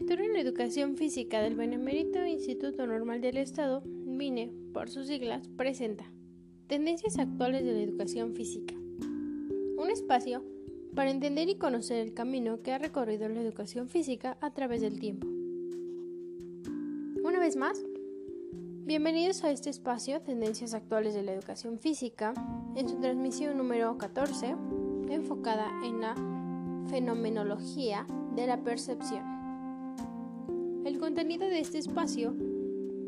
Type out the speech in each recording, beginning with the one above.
licenciatura en Educación Física del Benemérito Instituto Normal del Estado, VINE, por sus siglas, presenta Tendencias actuales de la educación física. Un espacio para entender y conocer el camino que ha recorrido la educación física a través del tiempo. Una vez más, bienvenidos a este espacio Tendencias actuales de la educación física, en su transmisión número 14, enfocada en la fenomenología de la percepción. El contenido de este espacio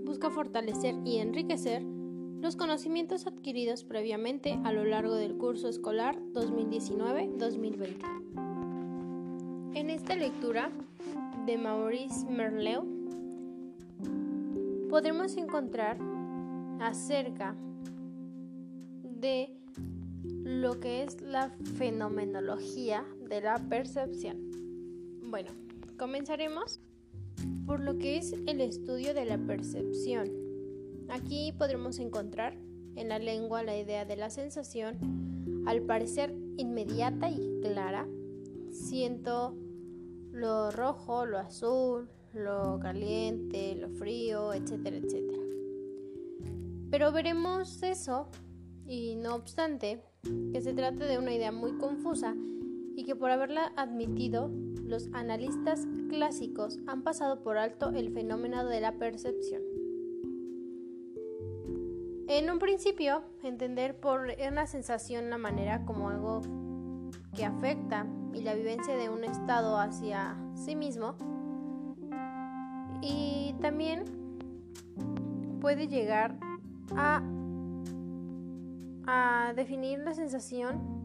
busca fortalecer y enriquecer los conocimientos adquiridos previamente a lo largo del curso escolar 2019-2020. En esta lectura de Maurice Merleau podremos encontrar acerca de lo que es la fenomenología de la percepción. Bueno, comenzaremos por lo que es el estudio de la percepción. Aquí podremos encontrar en la lengua la idea de la sensación, al parecer inmediata y clara. Siento lo rojo, lo azul, lo caliente, lo frío, etcétera, etcétera. Pero veremos eso y no obstante que se trata de una idea muy confusa y que por haberla admitido, los analistas clásicos han pasado por alto el fenómeno de la percepción. En un principio, entender por una sensación la manera como algo que afecta y la vivencia de un estado hacia sí mismo y también puede llegar a, a definir la sensación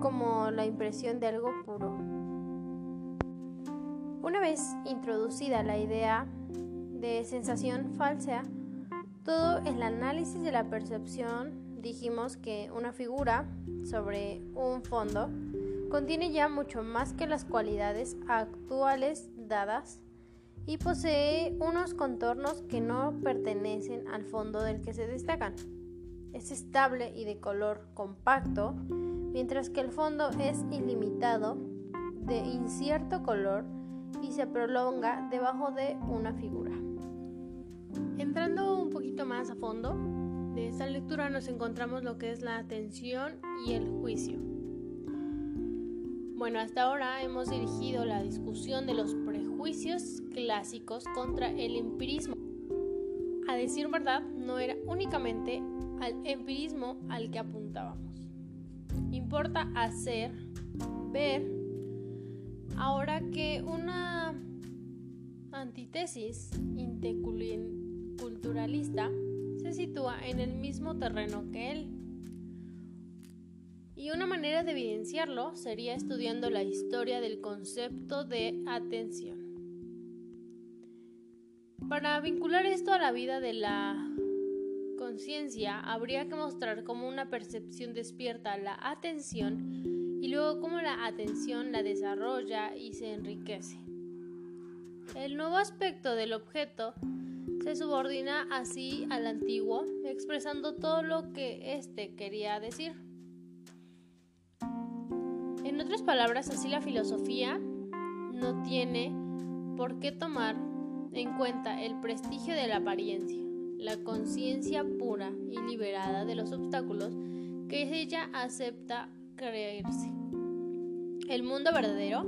como la impresión de algo puro. Una vez introducida la idea de sensación falsa, todo el análisis de la percepción dijimos que una figura sobre un fondo contiene ya mucho más que las cualidades actuales dadas y posee unos contornos que no pertenecen al fondo del que se destacan. Es estable y de color compacto mientras que el fondo es ilimitado, de incierto color y se prolonga debajo de una figura. Entrando un poquito más a fondo de esta lectura nos encontramos lo que es la atención y el juicio. Bueno, hasta ahora hemos dirigido la discusión de los prejuicios clásicos contra el empirismo. A decir verdad, no era únicamente al empirismo al que apuntábamos importa hacer, ver, ahora que una antítesis interculturalista se sitúa en el mismo terreno que él. Y una manera de evidenciarlo sería estudiando la historia del concepto de atención. Para vincular esto a la vida de la habría que mostrar cómo una percepción despierta la atención y luego cómo la atención la desarrolla y se enriquece. El nuevo aspecto del objeto se subordina así al antiguo, expresando todo lo que éste quería decir. En otras palabras, así la filosofía no tiene por qué tomar en cuenta el prestigio de la apariencia la conciencia pura y liberada de los obstáculos que ella acepta creerse. El mundo verdadero,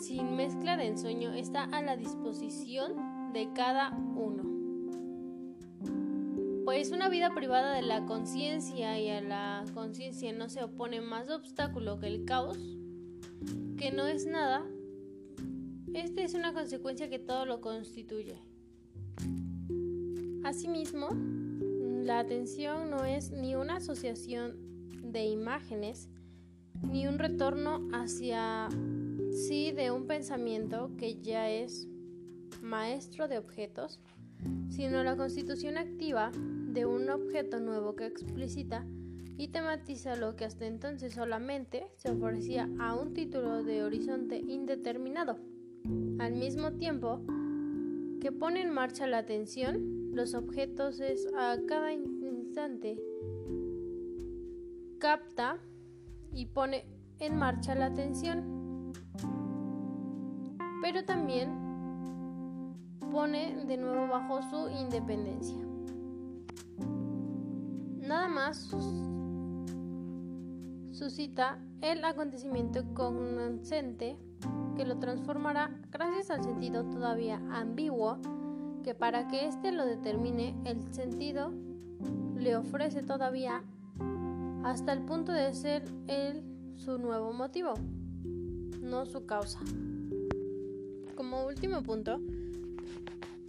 sin mezcla de ensueño, está a la disposición de cada uno. Pues una vida privada de la conciencia y a la conciencia no se opone más obstáculo que el caos, que no es nada, esta es una consecuencia que todo lo constituye. Asimismo, la atención no es ni una asociación de imágenes, ni un retorno hacia sí de un pensamiento que ya es maestro de objetos, sino la constitución activa de un objeto nuevo que explicita y tematiza lo que hasta entonces solamente se ofrecía a un título de horizonte indeterminado, al mismo tiempo que pone en marcha la atención los objetos es a cada instante capta y pone en marcha la atención. pero también pone de nuevo bajo su independencia. Nada más suscita el acontecimiento convincente que lo transformará gracias al sentido todavía ambiguo que para que éste lo determine el sentido le ofrece todavía hasta el punto de ser él su nuevo motivo, no su causa. Como último punto,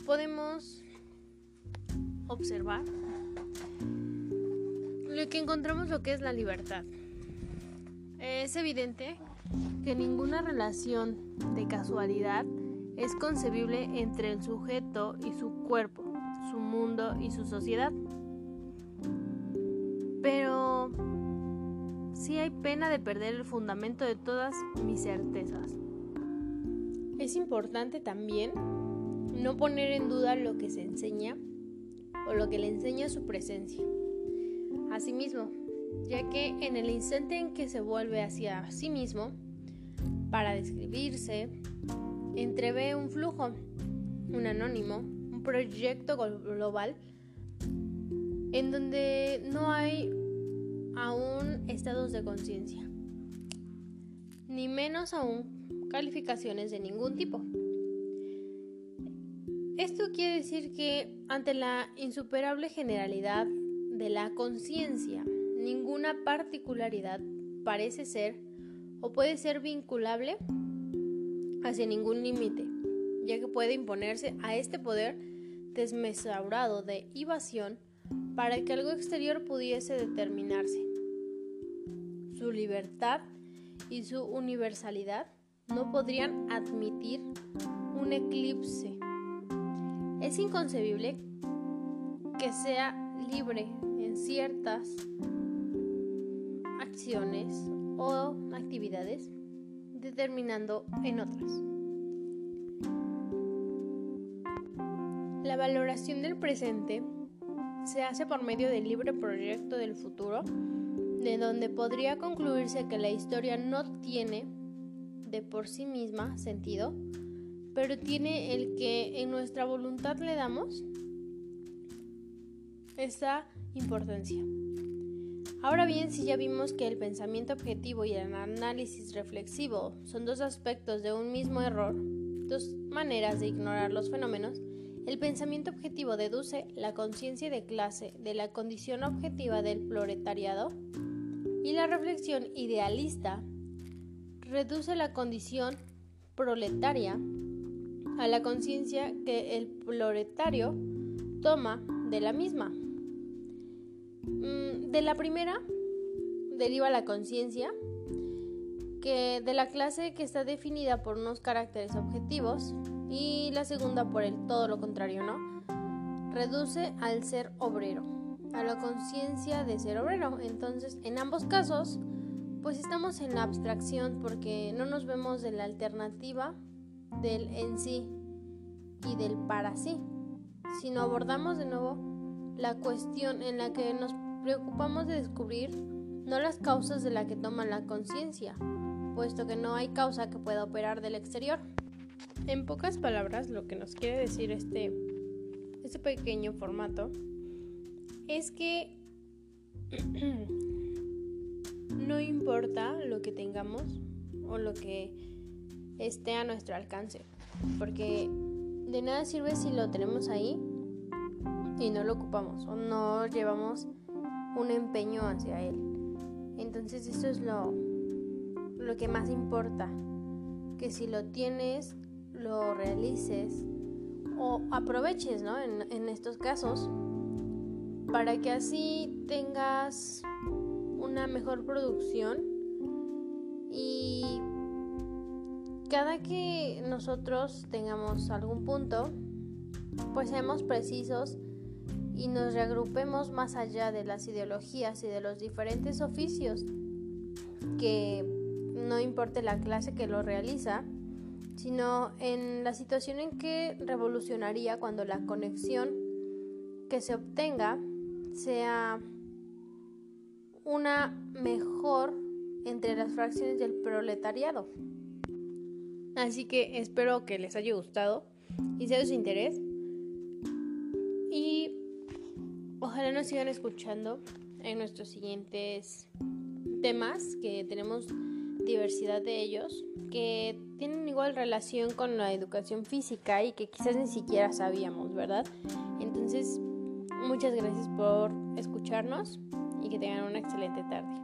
podemos observar lo que encontramos lo que es la libertad. Es evidente que ninguna relación de casualidad es concebible entre el sujeto y su cuerpo, su mundo y su sociedad. Pero sí hay pena de perder el fundamento de todas mis certezas. Es importante también no poner en duda lo que se enseña o lo que le enseña su presencia. Asimismo, ya que en el instante en que se vuelve hacia sí mismo, para describirse, entrevé un flujo, un anónimo, un proyecto global, en donde no hay aún estados de conciencia, ni menos aún calificaciones de ningún tipo. Esto quiere decir que ante la insuperable generalidad de la conciencia, ninguna particularidad parece ser o puede ser vinculable hacia ningún límite, ya que puede imponerse a este poder desmesurado de evasión para que algo exterior pudiese determinarse. Su libertad y su universalidad no podrían admitir un eclipse. Es inconcebible que sea libre en ciertas acciones o actividades determinando en otras. La valoración del presente se hace por medio del libre proyecto del futuro, de donde podría concluirse que la historia no tiene de por sí misma sentido, pero tiene el que en nuestra voluntad le damos esa importancia. Ahora bien, si ya vimos que el pensamiento objetivo y el análisis reflexivo son dos aspectos de un mismo error, dos maneras de ignorar los fenómenos, el pensamiento objetivo deduce la conciencia de clase de la condición objetiva del proletariado y la reflexión idealista reduce la condición proletaria a la conciencia que el proletario toma de la misma. Mm, de la primera deriva la conciencia, que de la clase que está definida por unos caracteres objetivos y la segunda por el todo lo contrario, ¿no? Reduce al ser obrero, a la conciencia de ser obrero. Entonces, en ambos casos, pues estamos en la abstracción porque no nos vemos de la alternativa del en sí y del para sí, sino abordamos de nuevo la cuestión en la que nos preocupamos de descubrir no las causas de la que toma la conciencia, puesto que no hay causa que pueda operar del exterior. En pocas palabras, lo que nos quiere decir este, este pequeño formato es que no importa lo que tengamos o lo que esté a nuestro alcance, porque de nada sirve si lo tenemos ahí y no lo ocupamos o no llevamos un empeño hacia él. Entonces eso es lo, lo que más importa, que si lo tienes, lo realices o aproveches, ¿no? En, en estos casos, para que así tengas una mejor producción y cada que nosotros tengamos algún punto, pues seamos precisos y nos reagrupemos más allá de las ideologías y de los diferentes oficios, que no importe la clase que lo realiza, sino en la situación en que revolucionaría cuando la conexión que se obtenga sea una mejor entre las fracciones del proletariado. Así que espero que les haya gustado y sea de su interés. Ojalá nos sigan escuchando en nuestros siguientes temas, que tenemos diversidad de ellos, que tienen igual relación con la educación física y que quizás ni siquiera sabíamos, ¿verdad? Entonces, muchas gracias por escucharnos y que tengan una excelente tarde.